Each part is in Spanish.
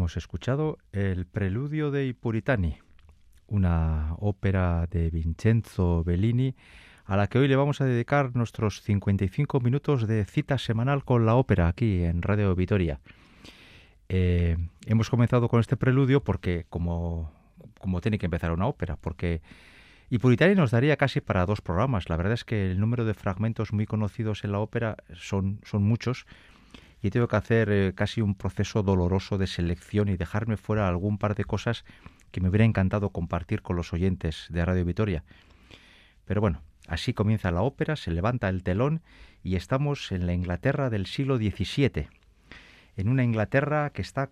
Hemos escuchado el Preludio de Puritani, una ópera de Vincenzo Bellini, a la que hoy le vamos a dedicar nuestros 55 minutos de cita semanal con la ópera aquí en Radio Vitoria. Eh, hemos comenzado con este preludio porque, como, como tiene que empezar una ópera, porque y Puritani nos daría casi para dos programas. La verdad es que el número de fragmentos muy conocidos en la ópera son, son muchos y tengo que hacer eh, casi un proceso doloroso de selección y dejarme fuera algún par de cosas que me hubiera encantado compartir con los oyentes de Radio Vitoria. Pero bueno, así comienza la ópera, se levanta el telón y estamos en la Inglaterra del siglo XVII, en una Inglaterra que está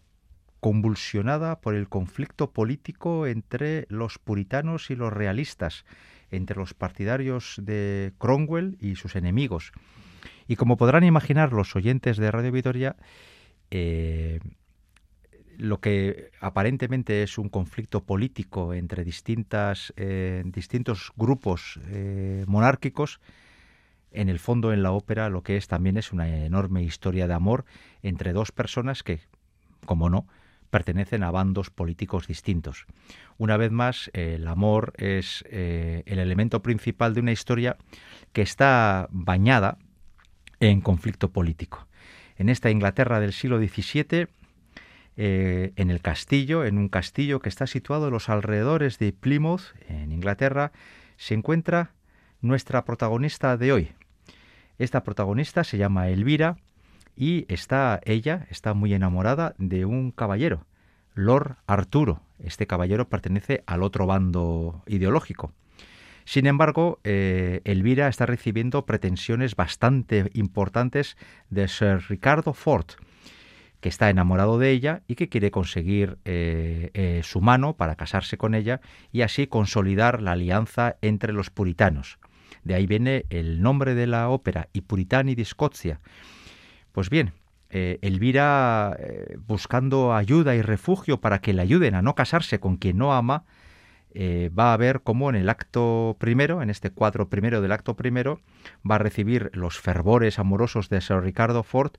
convulsionada por el conflicto político entre los puritanos y los realistas, entre los partidarios de Cromwell y sus enemigos. Y como podrán imaginar los oyentes de Radio Vitoria, eh, lo que aparentemente es un conflicto político entre distintas, eh, distintos grupos eh, monárquicos, en el fondo en la ópera lo que es también es una enorme historia de amor entre dos personas que, como no, pertenecen a bandos políticos distintos. Una vez más, el amor es el elemento principal de una historia que está bañada en conflicto político. En esta Inglaterra del siglo XVII, eh, en el castillo, en un castillo que está situado en los alrededores de Plymouth, en Inglaterra, se encuentra nuestra protagonista de hoy. Esta protagonista se llama Elvira y está ella está muy enamorada de un caballero, Lord Arturo. Este caballero pertenece al otro bando ideológico. Sin embargo, eh, Elvira está recibiendo pretensiones bastante importantes de Sir Ricardo Ford, que está enamorado de ella y que quiere conseguir eh, eh, su mano para casarse con ella y así consolidar la alianza entre los puritanos. De ahí viene el nombre de la ópera, I Puritani di Scozia. Pues bien, Elvira, buscando ayuda y refugio para que le ayuden a no casarse con quien no ama, eh, va a ver cómo en el acto primero, en este cuadro primero del acto primero, va a recibir los fervores amorosos de Sir Ricardo Ford.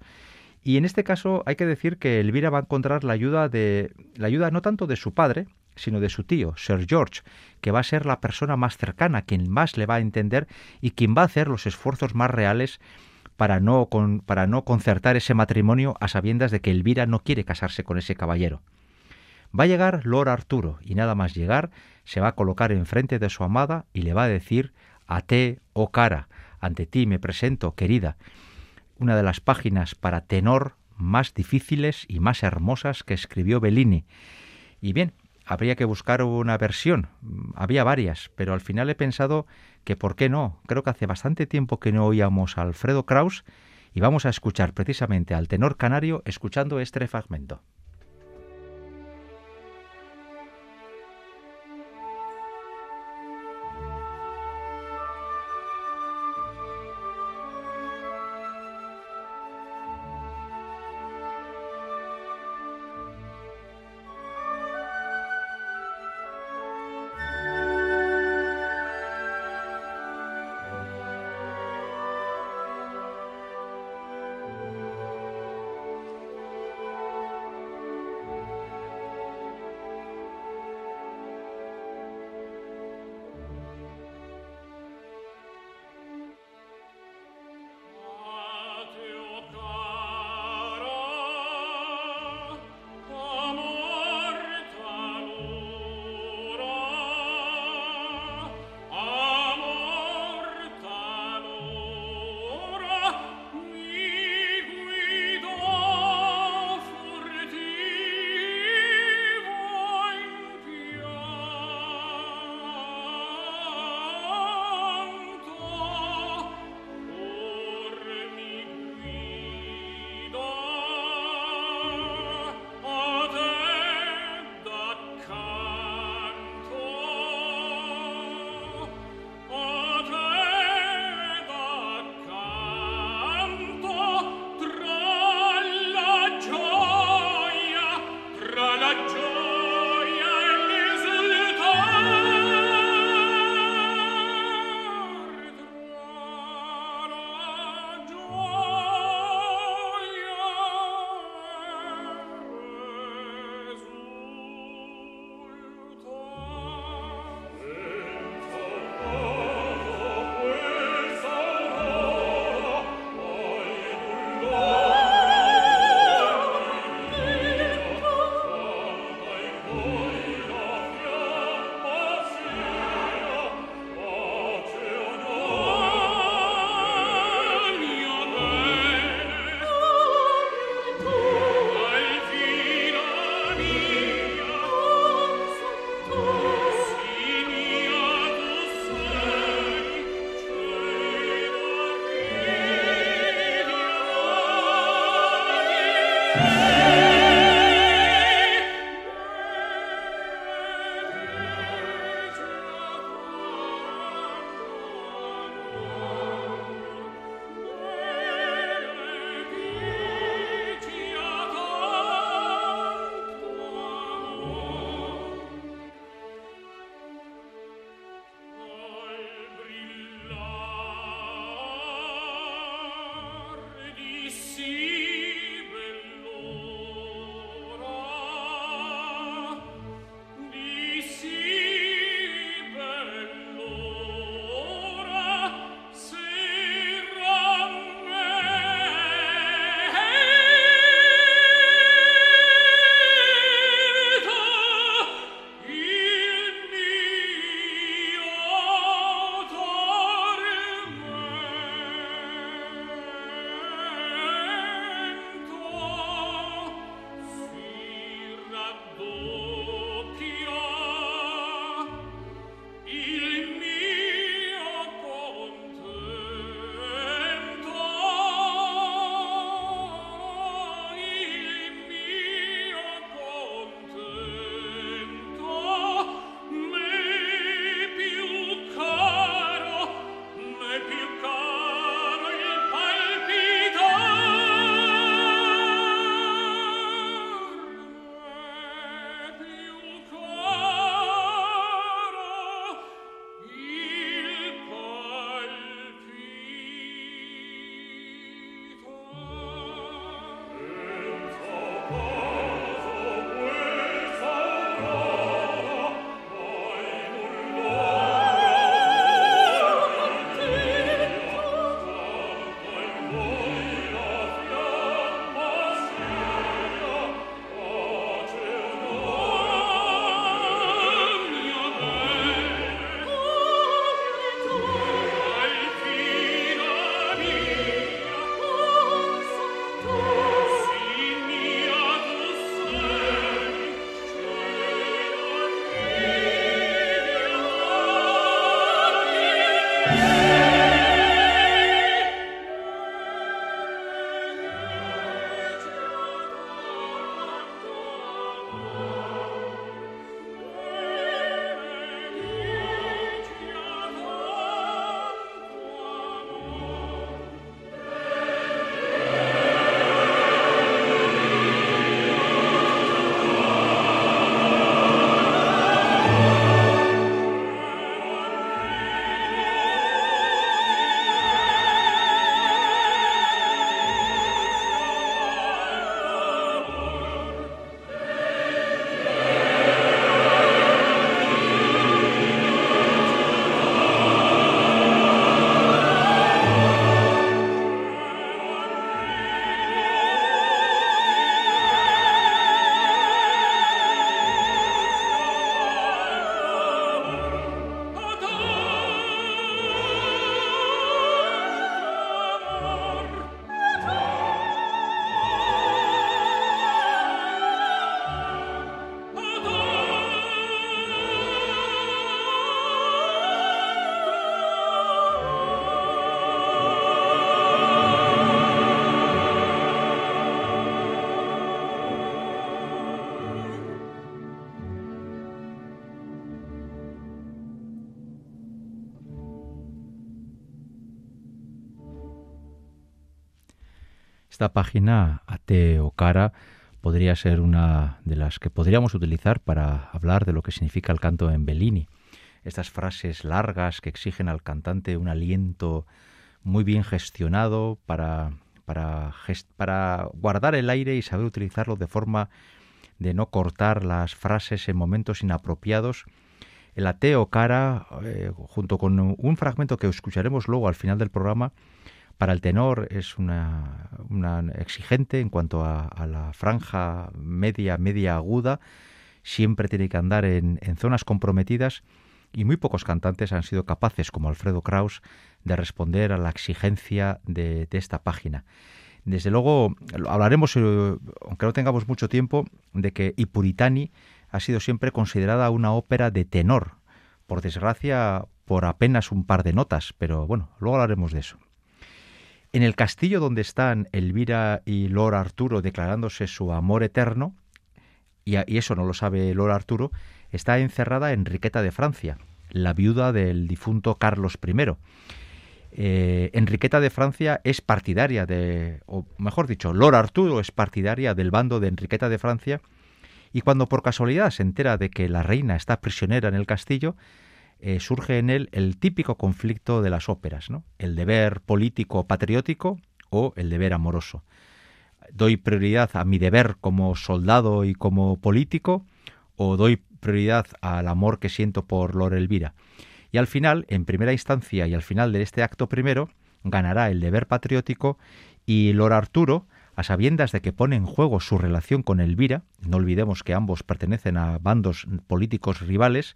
Y en este caso hay que decir que Elvira va a encontrar la ayuda de la ayuda no tanto de su padre, sino de su tío, Sir George, que va a ser la persona más cercana, quien más le va a entender y quien va a hacer los esfuerzos más reales para no, para no concertar ese matrimonio a sabiendas de que Elvira no quiere casarse con ese caballero. Va a llegar Lord Arturo y nada más llegar se va a colocar enfrente de su amada y le va a decir a te, oh cara, ante ti me presento, querida, una de las páginas para tenor más difíciles y más hermosas que escribió Bellini. Y bien, habría que buscar una versión. Había varias, pero al final he pensado que por qué no. Creo que hace bastante tiempo que no oíamos a Alfredo Kraus y vamos a escuchar precisamente al tenor canario escuchando este fragmento. Esta página, Ate o Cara, podría ser una de las que podríamos utilizar para hablar de lo que significa el canto en Bellini. Estas frases largas que exigen al cantante un aliento muy bien gestionado para, para, para guardar el aire y saber utilizarlo de forma de no cortar las frases en momentos inapropiados. El ateo cara, eh, junto con un fragmento que escucharemos luego al final del programa, para el tenor es una, exigente en cuanto a, la franja media, media aguda. Siempre tiene que andar en, zonas comprometidas y muy pocos cantantes han sido capaces, como Alfredo Kraus, de responder a la exigencia de, de esta página. Desde luego, hablaremos, eh, aunque no tengamos mucho tiempo, de que I Puritani ha sido siempre considerada una ópera de tenor. Por desgracia, por apenas un par de notas, pero bueno, luego hablaremos de eso. En el castillo donde están Elvira y Lord Arturo declarándose su amor eterno, y, eso no lo sabe Lord Arturo, está encerrada Enriqueta de Francia, la viuda del difunto Carlos I. Eh, Enriqueta de Francia es partidaria de, o mejor dicho, Lord Arturo es partidaria del bando de Enriqueta de Francia, y cuando por casualidad se entera de que la reina está prisionera en el castillo, eh, surge en él el típico conflicto de las óperas, ¿no? el deber político patriótico o el deber amoroso. ¿Doy prioridad a mi deber como soldado y como político o doy prioridad al amor que siento por Lor Elvira? Y al final, en primera instancia y al final de este acto primero, ganará el deber patriótico y Lor Arturo, a sabiendas de que pone en juego su relación con Elvira, no olvidemos que ambos pertenecen a bandos políticos rivales,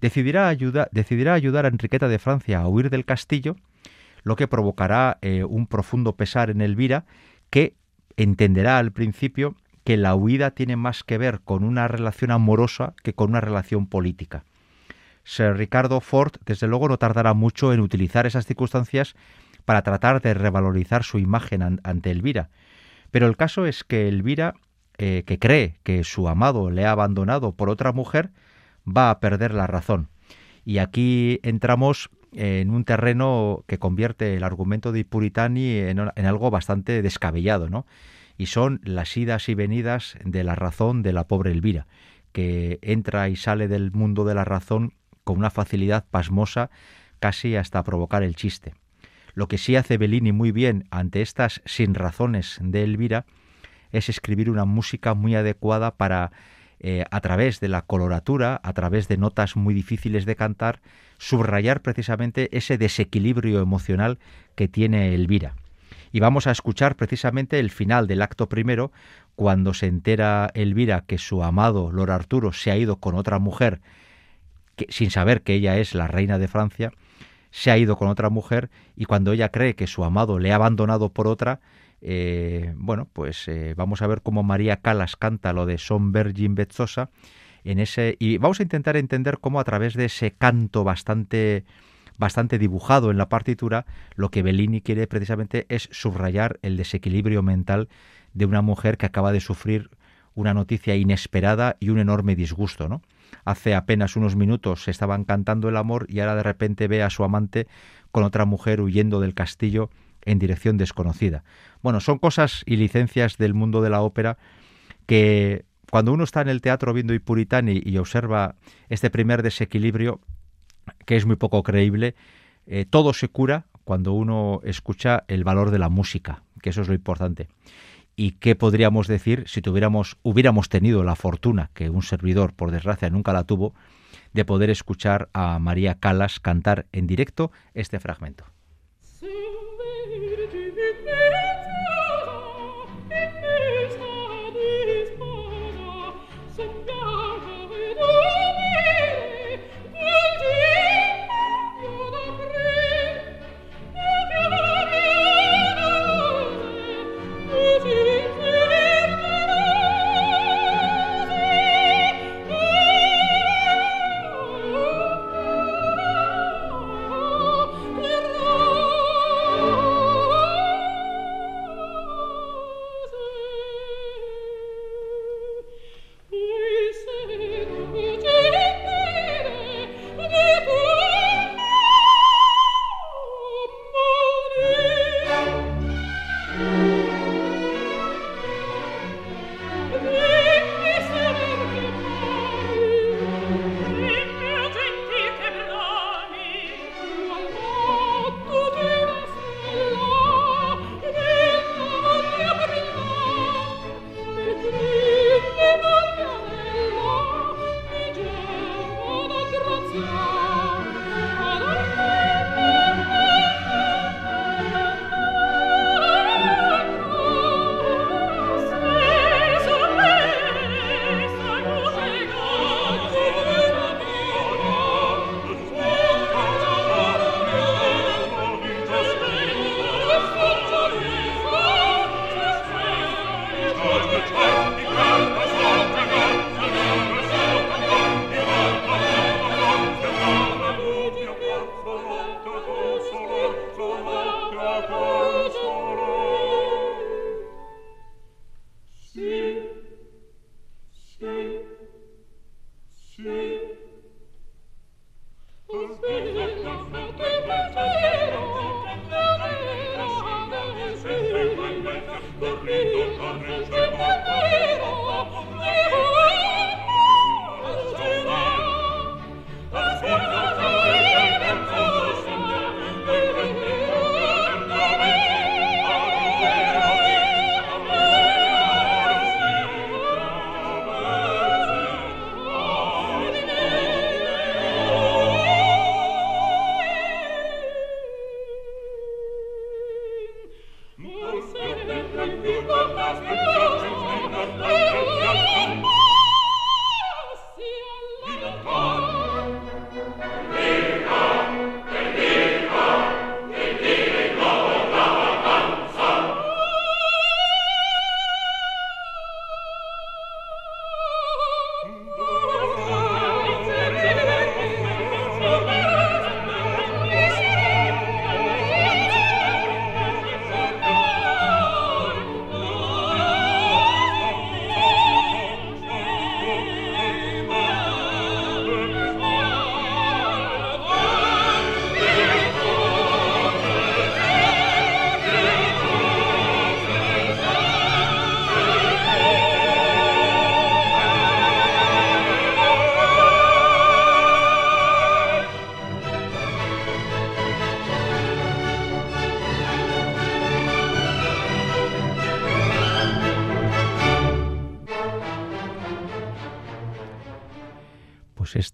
decidirá, decidirá ayudar a Enriqueta de Francia a huir del castillo, lo que provocará eh, un profundo pesar en Elvira, que entenderá al principio que la huida tiene más que ver con una relación amorosa que con una relación política. Sir Ricardo Ford, desde luego, no tardará mucho en utilizar esas circunstancias para tratar de revalorizar su imagen ante Elvira. Pero el caso es que Elvira, eh, que cree que su amado le ha abandonado por otra mujer, va a perder la razón. Y aquí entramos en un terreno que convierte el argumento de Puritani en, algo bastante descabellado, ¿no? Y son las idas y venidas de la razón de la pobre Elvira, que entra y sale del mundo de la razón con una facilidad pasmosa, casi hasta provocar el chiste. Lo que sí hace Bellini muy bien ante estas sin razones de Elvira es escribir una música muy adecuada para eh, a través de la coloratura, a través de notas muy difíciles de cantar, subrayar precisamente ese desequilibrio emocional que tiene Elvira. Y vamos a escuchar precisamente el final del acto primero, cuando se entera Elvira que su amado Lord Arturo se ha ido con otra mujer, sin saber que ella es la reina de Francia, se ha ido con otra mujer y cuando ella cree que su amado le ha abandonado por otra, eh, bueno, pues eh, vamos a ver cómo María Calas canta lo de Son Virgin Bezzosa en ese y vamos a intentar entender cómo a través de ese canto bastante bastante dibujado en la partitura, lo que Bellini quiere precisamente es subrayar el desequilibrio mental de una mujer que acaba de sufrir una noticia inesperada y un enorme disgusto, ¿no? Hace apenas unos minutos se estaban cantando el amor y ahora de repente ve a su amante con otra mujer huyendo del castillo en dirección desconocida. Bueno, son cosas y licencias del mundo de la ópera que cuando uno está en el teatro viendo I Puritani y observa este primer desequilibrio, que es muy poco creíble, eh, todo se cura cuando uno escucha el valor de la música, que eso es lo importante. ¿Y qué podríamos decir si tuviéramos, hubiéramos tenido la fortuna, que un servidor, por desgracia, nunca la tuvo, de poder escuchar a María Calas cantar en directo este fragmento?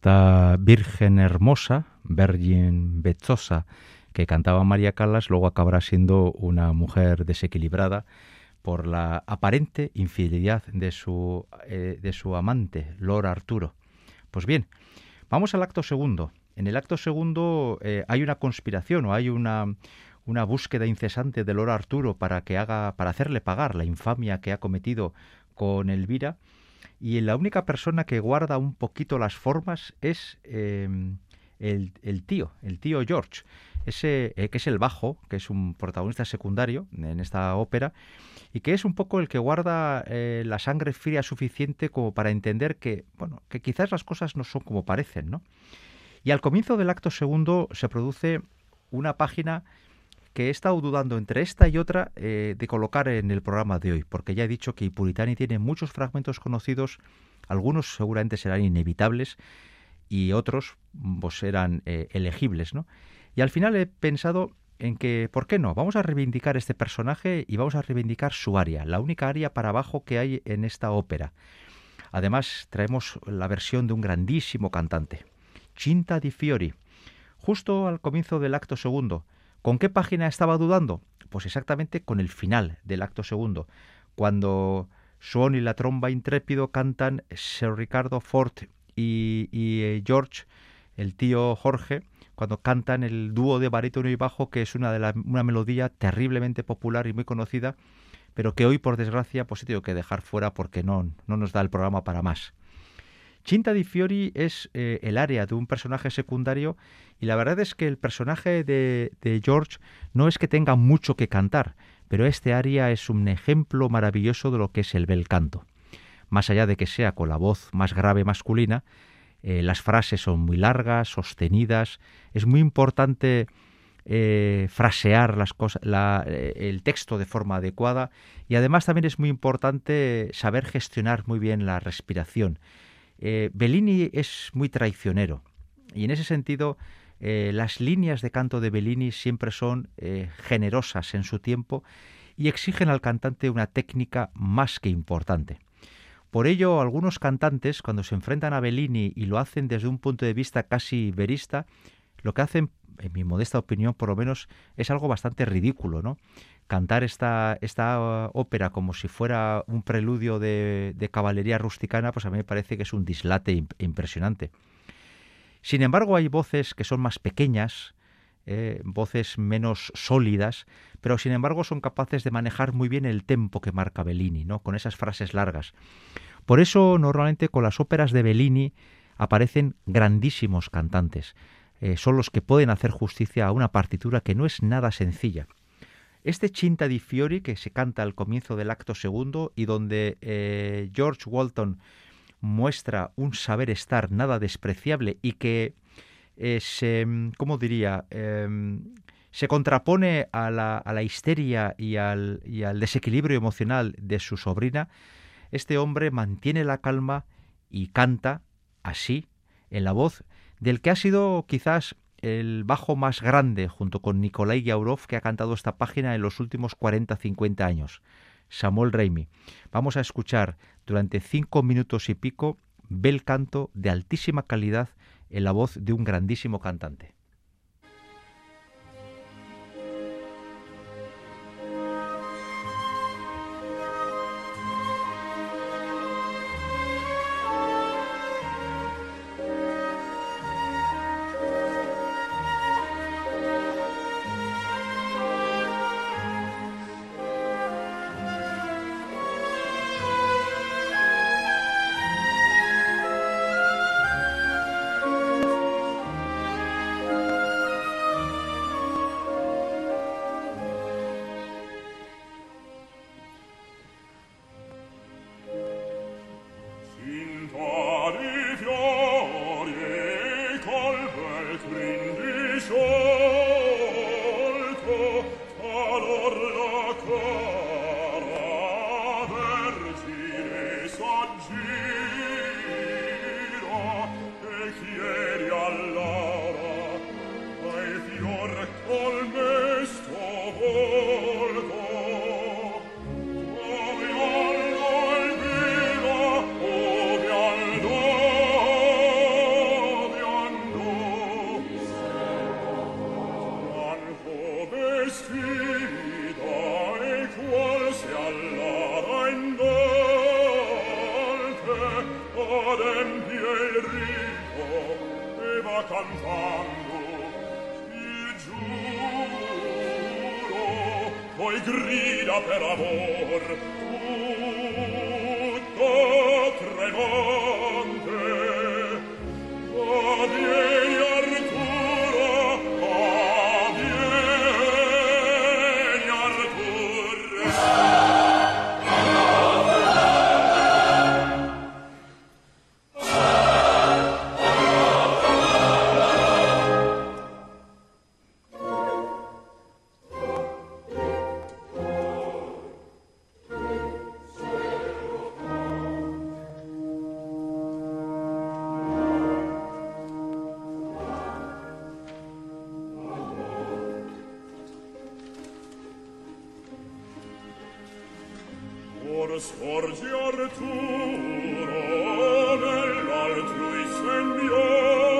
Esta Virgen hermosa, Virgin Bezosa, que cantaba María Callas, luego acabará siendo una mujer desequilibrada por la aparente infidelidad de su, eh, de su amante, Lord Arturo. Pues bien, vamos al acto segundo. En el acto segundo eh, hay una conspiración o hay una, una búsqueda incesante de Lord Arturo para que haga, para hacerle pagar la infamia que ha cometido con Elvira. Y la única persona que guarda un poquito las formas es em, el, tío, el tío George, ese eh, que es el bajo, que es un protagonista secundario en esta ópera, y que es un poco el que guarda eh, la sangre fría suficiente como para entender que, bueno, que quizás las cosas no son como parecen, ¿no? Y al comienzo del acto segundo se produce una página que he estado dudando entre esta y otra eh, de colocar en el programa de hoy, porque ya he dicho que Puritani tiene muchos fragmentos conocidos, algunos seguramente serán inevitables y otros pues serán eh, elegibles, ¿no? Y al final he pensado en que, ¿por qué no? Vamos a reivindicar este personaje y vamos a reivindicar su aria, la única aria para abajo que hay en esta ópera. Además, traemos la versión de un grandísimo cantante, Cinta di Fiori, justo al comienzo del acto segundo, ¿Con qué página estaba dudando? Pues exactamente con el final del acto segundo, cuando Swan y la tromba intrépido cantan Sir Ricardo Ford y, eh, George, el tío Jorge, cuando cantan el dúo de barítono y bajo, que es una, de una melodía terriblemente popular y muy conocida, pero que hoy, por desgracia, pues he tenido que dejar fuera porque no nos da el programa para más. Cinta di Fiori es eh, el área de un personaje secundario y la verdad es que el personaje de, George no es que tenga mucho que cantar, pero este área es un ejemplo maravilloso de lo que es el bel canto. Más allá de que sea con la voz más grave masculina, eh, las frases son muy largas, sostenidas, es muy importante eh, frasear las cosas, el texto de forma adecuada y además también es muy importante saber gestionar muy bien la respiración eh, Bellini es muy traicionero y en ese sentido eh, las líneas de canto de Bellini siempre son eh, generosas en su tiempo y exigen al cantante una técnica más que importante. Por ello, algunos cantantes, cuando se enfrentan a Bellini y lo hacen desde un punto de vista casi verista, lo que hacen, en mi modesta opinión por lo menos, es algo bastante ridículo, ¿no? Cantar esta, esta ópera como si fuera un preludio de, caballería rusticana, pues a mí me parece que es un dislate impresionante. Sin embargo, hay voces que son más pequeñas, eh, voces menos sólidas, pero sin embargo son capaces de manejar muy bien el tempo que marca Bellini, ¿no? con esas frases largas. Por eso, normalmente con las óperas de Bellini aparecen grandísimos cantantes. Eh, son los que pueden hacer justicia a una partitura que no es nada sencilla. Este Cinta di Fiori que se canta al comienzo del acto segundo y donde eh, George Walton muestra un saber estar nada despreciable y que eh, se, ¿cómo diría? Em, se contrapone a la, histeria y al, y al desequilibrio emocional de su sobrina, este hombre mantiene la calma y canta así, en la voz del que ha sido quizás el bajo más grande junto con Nikolai Yaurov que ha cantado esta página en los últimos 40-50 años, Samuel Raimi. Vamos a escuchar durante cinco minutos y pico bel canto de altísima calidad en la voz de un grandísimo cantante. or sforgi Arturo nell'altrui sembiante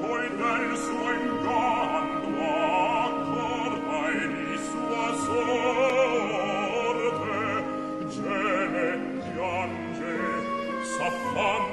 poi nel suo inganno accordai di sua sorte. Geme piange s'affama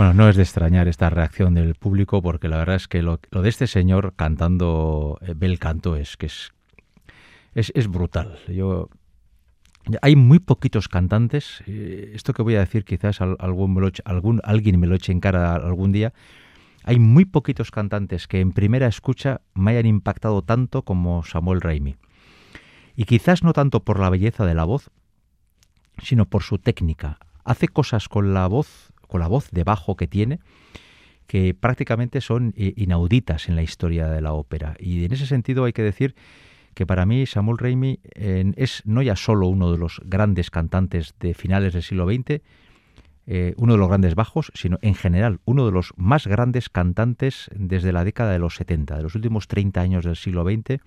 Bueno, no es de extrañar esta reacción del público porque la verdad es que lo, de este señor cantando eh, bel canto es que es, es, brutal. Yo, hay muy poquitos cantantes, eh, esto que voy a decir quizás algún, algún, alguien me lo eche en cara algún día, hay muy poquitos cantantes que en primera escucha me hayan impactado tanto como Samuel Raimi. Y quizás no tanto por la belleza de la voz, sino por su técnica. Hace cosas con la voz con la voz de bajo que tiene, que prácticamente son eh, inauditas en la historia de la ópera. Y en ese sentido hay que decir que para mí Samuel Raimi es no ya solo uno de los grandes cantantes de finales del siglo XX, eh, uno de los grandes bajos, sino en general uno de los más grandes cantantes desde la década de los 70, de los últimos 30 años del siglo XX.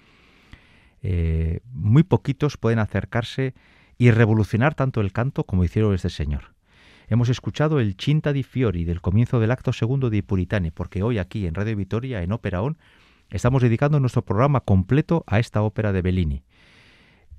Eh, muy poquitos pueden acercarse y revolucionar tanto el canto como hicieron este señor. Hemos escuchado el Cinta di Fiori del comienzo del acto segundo de Puritani, porque hoy aquí en Radio Vitoria, en Ópera On, estamos dedicando nuestro programa completo a esta ópera de Bellini.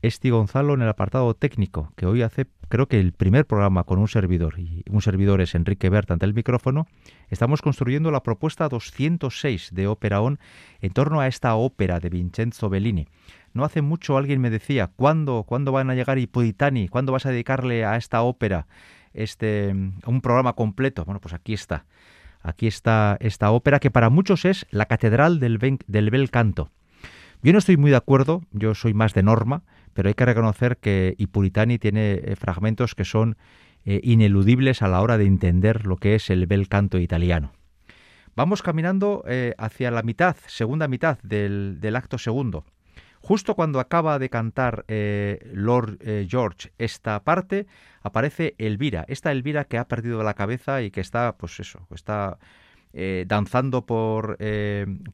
Esti Gonzalo en el apartado técnico, que hoy hace creo que el primer programa con un servidor, y un servidor es Enrique Berta ante el micrófono, estamos construyendo la propuesta 206 de Ópera On en torno a esta ópera de Vincenzo Bellini. No hace mucho alguien me decía, ¿cuándo, ¿cuándo van a llegar Puritani? ¿Cuándo vas a dedicarle a esta ópera? Este, un programa completo. Bueno, pues aquí está. Aquí está esta ópera que para muchos es la catedral del, bel canto. Yo no estoy muy de acuerdo, yo soy más de norma, pero hay que reconocer que Ipuritani tiene eh, fragmentos que son eh, ineludibles a la hora de entender lo que es el bel canto italiano. Vamos caminando eh, hacia la mitad, segunda mitad del, acto segundo. Justo cuando acaba de cantar eh, Lord George esta parte, aparece Elvira, esta Elvira que ha perdido la cabeza y que está, pues eso, está danzando por,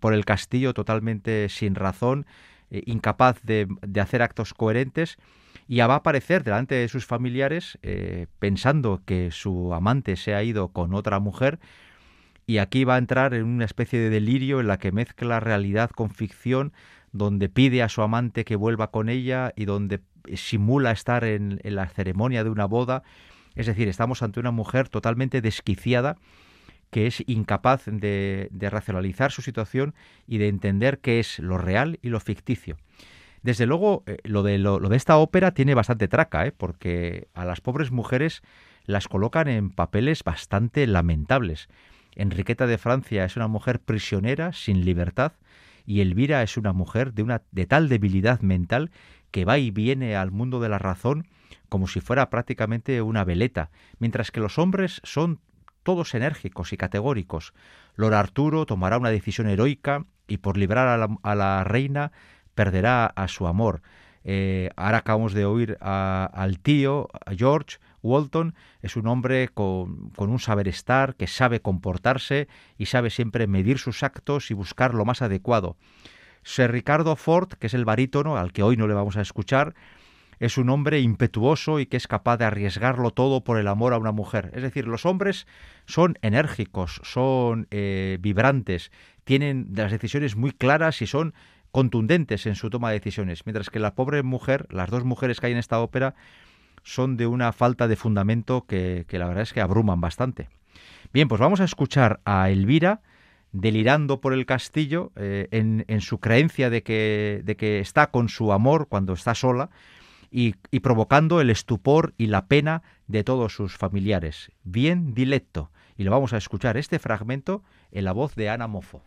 por, el castillo totalmente sin razón, incapaz de, de hacer actos coherentes. Y va a aparecer delante de sus familiares eh, pensando que su amante se ha ido con otra mujer. Y aquí va a entrar en una especie de delirio en la que mezcla realidad con ficción, donde pide a su amante que vuelva con ella y donde simula estar en, la ceremonia de una boda. Es decir, estamos ante una mujer totalmente desquiciada que es incapaz de, de racionalizar su situación y de entender qué es lo real y lo ficticio. Desde luego, eh, lo, de, esta ópera tiene bastante traca, ¿eh? porque a las pobres mujeres las colocan en papeles bastante lamentables. Enriqueta de Francia es una mujer prisionera, sin libertad, y Elvira es una mujer de, una, de tal debilidad mental que va y viene al mundo de la razón como si fuera prácticamente una veleta, mientras que los hombres son todos enérgicos y categóricos. Lord Arturo tomará una decisión heroica y por librar a la reina perderá a su amor. Eh, ahora acabamos de oír al tío, a George Walton, es un hombre con, un saber estar, que sabe comportarse y sabe siempre medir sus actos y buscar lo más adecuado. Sir Ricardo Ford, que es el barítono, al que hoy no le vamos a escuchar, es un hombre impetuoso y que es capaz de arriesgarlo todo por el amor a una mujer. Es decir, los hombres son enérgicos, son eh, vibrantes, tienen las decisiones muy claras y son contundentes en su toma de decisiones, mientras que la pobre mujer, las dos mujeres que hay en esta ópera, son de una falta de fundamento que, la verdad es que abruman bastante. Bien, pues vamos a escuchar a Elvira delirando por el castillo eh, en, su creencia de que, de que está con su amor cuando está sola y, y, provocando el estupor y la pena de todos sus familiares. Bien dilecto. Y lo vamos a escuchar este fragmento en la voz de Ana Mofo.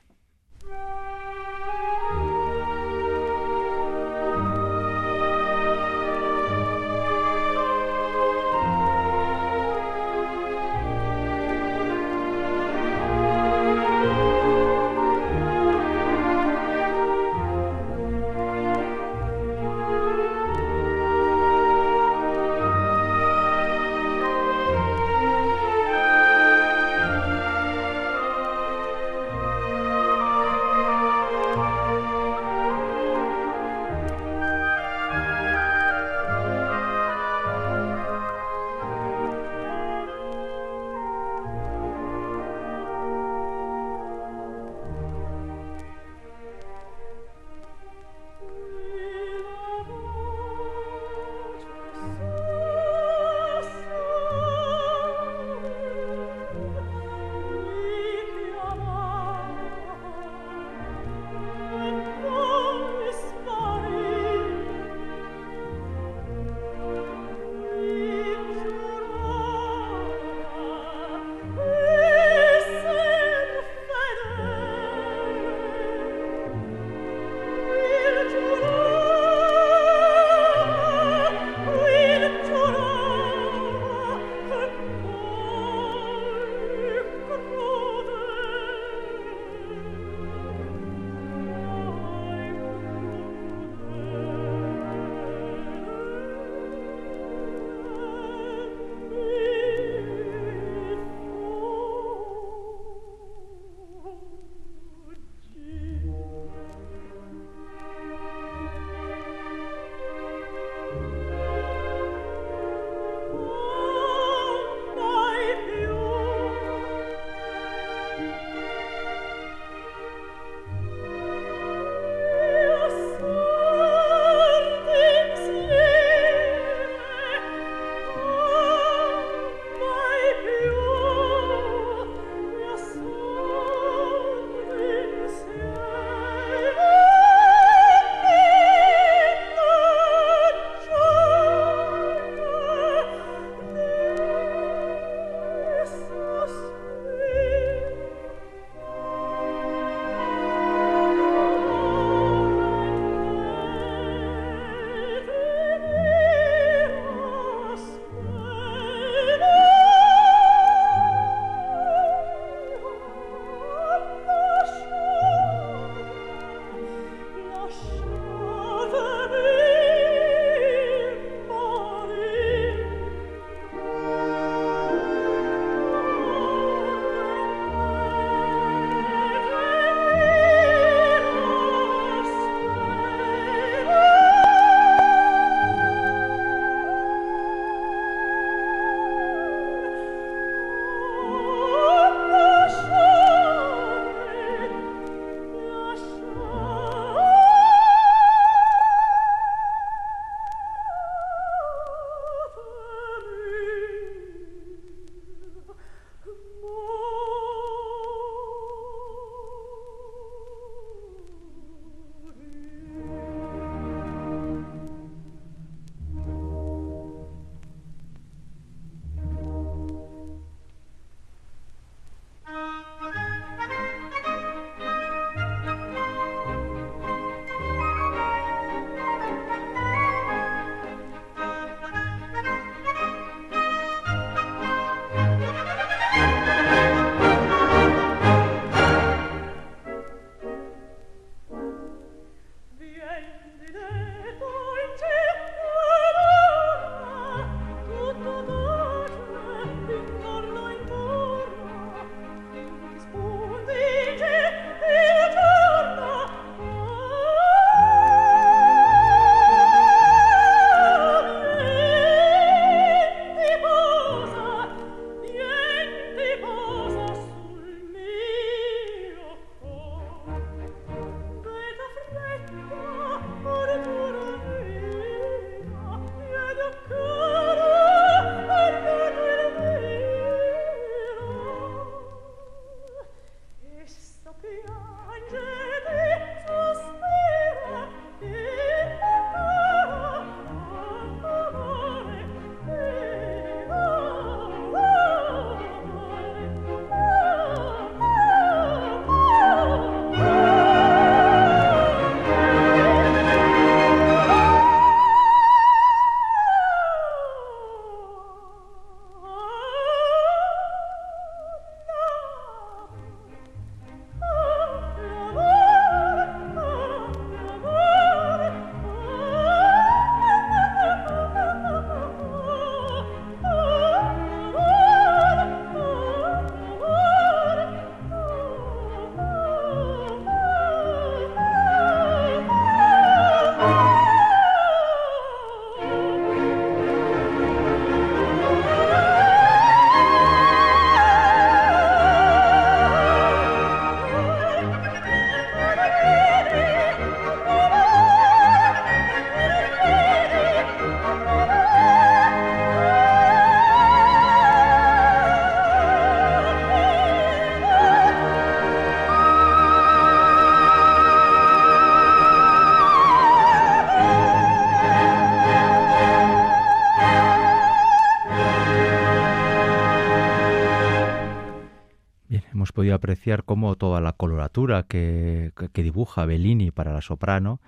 Apreciar cómo toda la coloratura que, dibuja Bellini para la soprano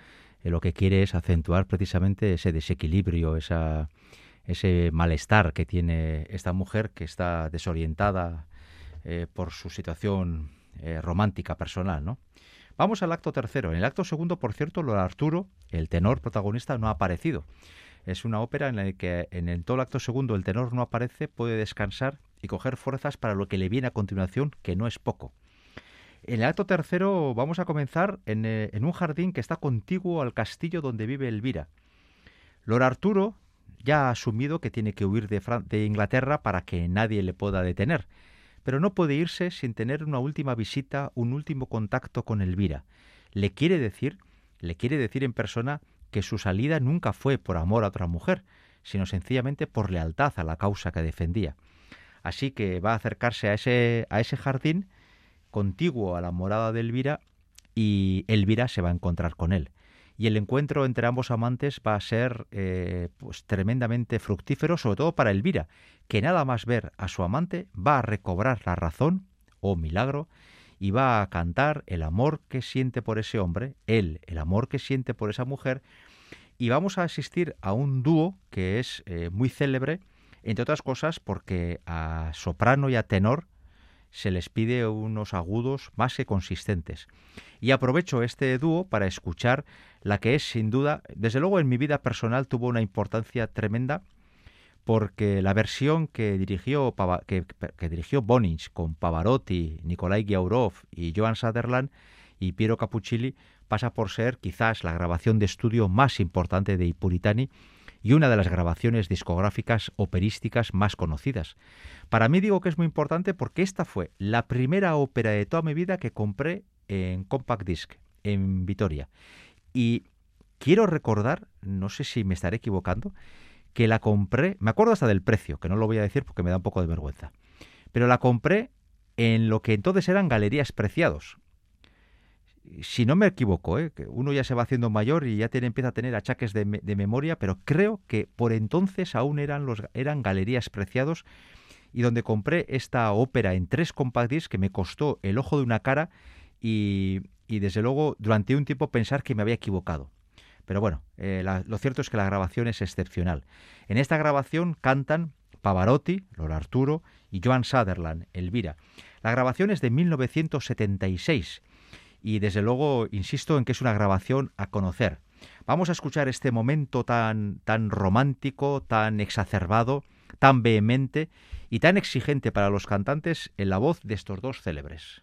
eh, lo que quiere es acentuar precisamente ese desequilibrio, esa, ese malestar que tiene esta mujer que está desorientada eh, por su situación eh, romántica personal, ¿no? Vamos al acto tercero. En el acto segundo, por cierto, lo de Arturo, el tenor protagonista, no ha aparecido. Es una ópera en la que en el, todo el acto segundo el tenor no aparece, puede descansar y coger fuerzas para lo que le viene a continuación, que no es poco. En el acto tercero vamos a comenzar en, eh, en un jardín que está contiguo al castillo donde vive Elvira. Lord Arturo ya ha asumido que tiene que huir de, de Inglaterra para que nadie le pueda detener pero no puede irse sin tener una última visita, un último contacto con Elvira. Le quiere decir, le quiere decir en persona que su salida nunca fue por amor a otra mujer, sino sencillamente por lealtad a la causa que defendía. Así que va a acercarse a ese, a ese jardín contiguo a la morada de Elvira y Elvira se va a encontrar con él. Y el encuentro entre ambos amantes va a ser eh, pues tremendamente fructífero, sobre todo para Elvira, que nada más ver a su amante va a recobrar la razón, oh milagro, y va a cantar el amor que siente por ese hombre, él, el amor que siente por esa mujer, y vamos a asistir a un dúo que es eh, muy célebre, entre otras cosas porque a soprano y a tenor se les pide unos agudos más que consistentes. Y aprovecho este dúo para escuchar la que es sin duda, desde luego en mi vida personal tuvo una importancia tremenda porque la versión que dirigió, que, dirigió Bonich con Pavarotti, Nikolai Giaurov y Joan Sutherland y Piero Capuccilli pasa por ser quizás la grabación de estudio más importante de Ipuritani y una de las grabaciones discográficas operísticas más conocidas. Para mí digo que es muy importante porque esta fue la primera ópera de toda mi vida que compré en Compact Disc, en Vitoria. Y quiero recordar, no sé si me estaré equivocando, que la compré, me acuerdo hasta del precio, que no lo voy a decir porque me da un poco de vergüenza, pero la compré en lo que entonces eran galerías preciados si no me equivoco, ¿eh? que uno ya se va haciendo mayor y ya tiene, empieza a tener achaques de, memoria, pero creo que por entonces aún eran, los, eran galerías preciados y donde compré esta ópera en tres compact que me costó el ojo de una cara y, desde luego durante un tiempo pensar que me había equivocado. Pero bueno, eh, lo cierto es que la grabación es excepcional. En esta grabación cantan Pavarotti, Lola Arturo y Joan Sutherland, Elvira. La grabación es de 1976 y desde luego insisto en que es una grabación a conocer. Vamos a escuchar este momento tan, tan romántico, tan exacerbado, tan vehemente y tan exigente para los cantantes en la voz de estos dos célebres.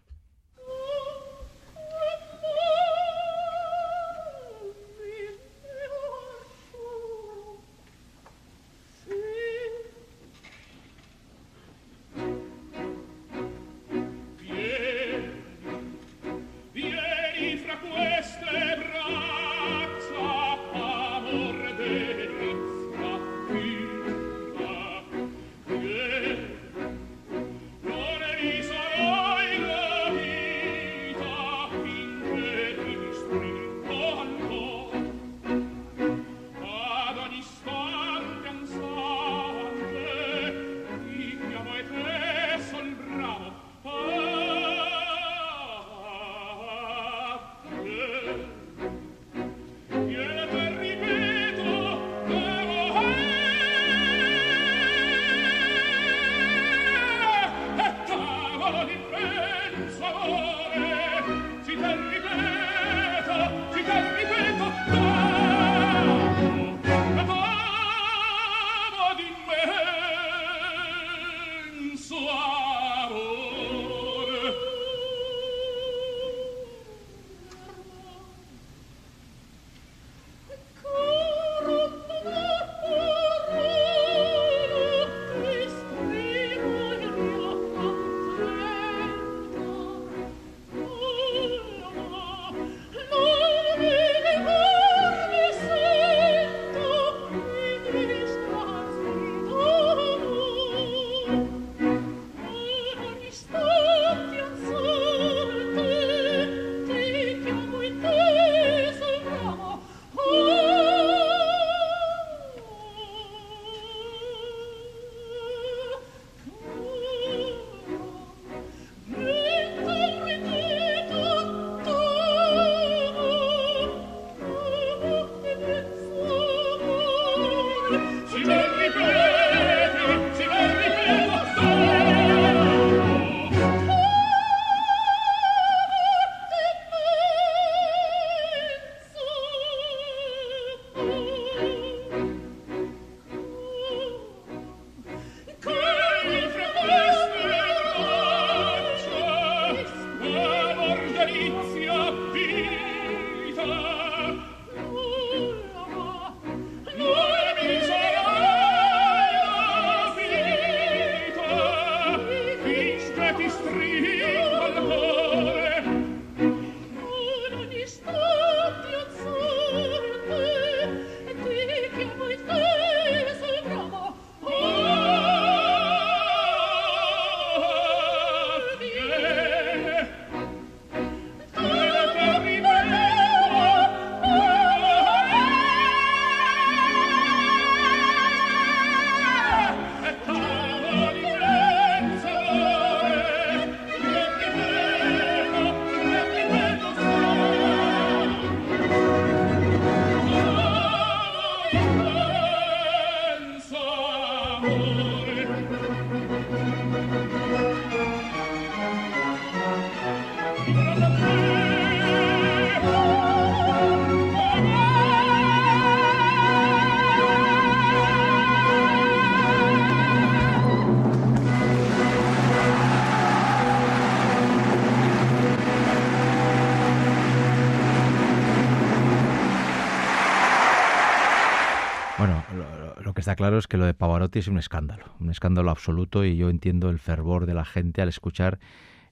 Está claro es que lo de Pavarotti es un escándalo, un escándalo absoluto y yo entiendo el fervor de la gente al escuchar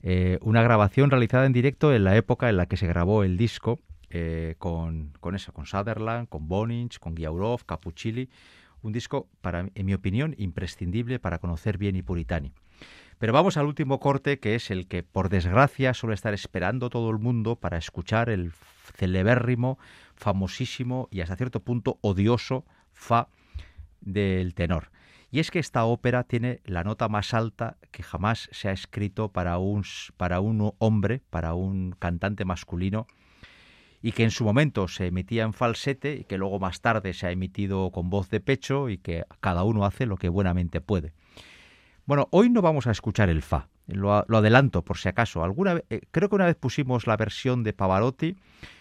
eh, una grabación realizada en directo en la época en la que se grabó el disco eh, con, con, eso, con Sutherland, con Bonich, con Giaurov, Capuccilli, un disco, para, en mi opinión, imprescindible para conocer bien y Puritani. Pero vamos al último corte, que es el que, por desgracia, suele estar esperando todo el mundo para escuchar el celebérrimo, famosísimo y hasta cierto punto odioso Fa del tenor. Y es que esta ópera tiene la nota más alta que jamás se ha escrito para un, para un hombre, para un cantante masculino, y que en su momento se emitía en falsete y que luego más tarde se ha emitido con voz de pecho y que cada uno hace lo que buenamente puede. Bueno, hoy no vamos a escuchar el fa, lo, adelanto por si acaso. Alguna, eh, creo que una vez pusimos la versión de Pavarotti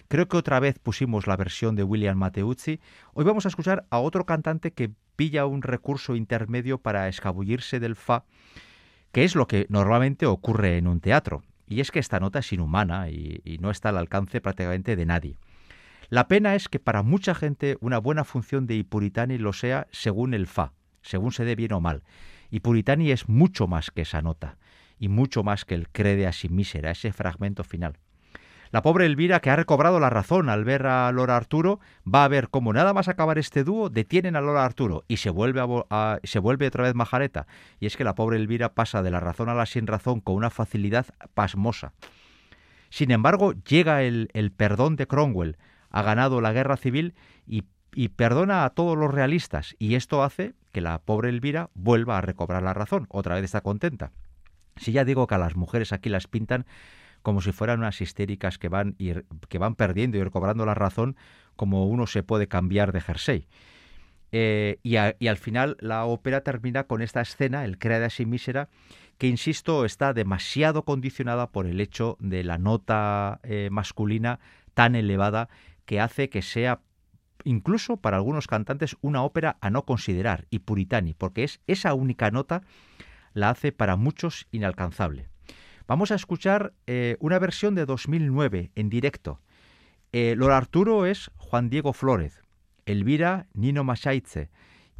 Creo que otra vez pusimos la versión de William Mateuzzi. Hoy vamos a escuchar a otro cantante que pilla un recurso intermedio para escabullirse del fa, que es lo que normalmente ocurre en un teatro. Y es que esta nota es inhumana y, y no está al alcance prácticamente de nadie. La pena es que para mucha gente una buena función de Ipuritani lo sea según el fa, según se dé bien o mal. Y Puritani es mucho más que esa nota, y mucho más que el crede a sí mísera, ese fragmento final. La pobre Elvira, que ha recobrado la razón al ver a Lora Arturo, va a ver cómo nada más acabar este dúo, detienen a Lora Arturo y se vuelve, a, se vuelve otra vez majareta. Y es que la pobre Elvira pasa de la razón a la sin razón con una facilidad pasmosa. Sin embargo, llega el, perdón de Cromwell, ha ganado la guerra civil y, y perdona a todos los realistas, y esto hace que la pobre Elvira vuelva a recobrar la razón, otra vez está contenta. Si ya digo que a las mujeres aquí las pintan como si fueran unas histéricas que van, ir, que van perdiendo y recobrando la razón como uno se puede cambiar de jersey. Eh, y, al final la ópera termina con esta escena, el Creada sin mísera, que insisto está demasiado condicionada por el hecho de la nota eh, masculina tan elevada que hace que sea incluso para algunos cantantes una ópera a no considerar y puritani, porque es esa única nota la hace para muchos inalcanzable. Vamos a escuchar eh, una versión de 2009 en directo. Eh, Arturo es Juan Diego Flórez, Elvira Nino Machaitze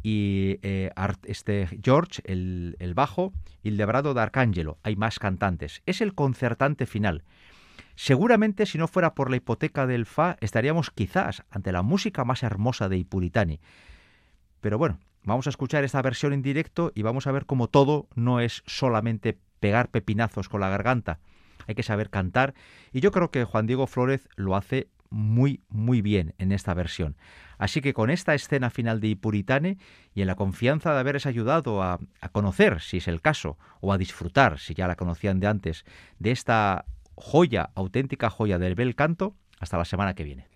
y eh, este George el, el bajo Hildebrado de Arcángelo. Hay más cantantes. Es el concertante final. Seguramente si no fuera por la hipoteca del Fa estaríamos quizás ante la música más hermosa de Ipuritani. Pero bueno, vamos a escuchar esta versión en directo y vamos a ver cómo todo no es solamente pegar pepinazos con la garganta, hay que saber cantar y yo creo que Juan Diego Flórez lo hace muy, muy bien en esta versión. Así que con esta escena final de Ipuritane y en la confianza de haberles ayudado a, a, conocer, si es el caso, o a disfrutar, si ya la conocían de antes, de esta joya, auténtica joya del bel canto, hasta la semana que viene.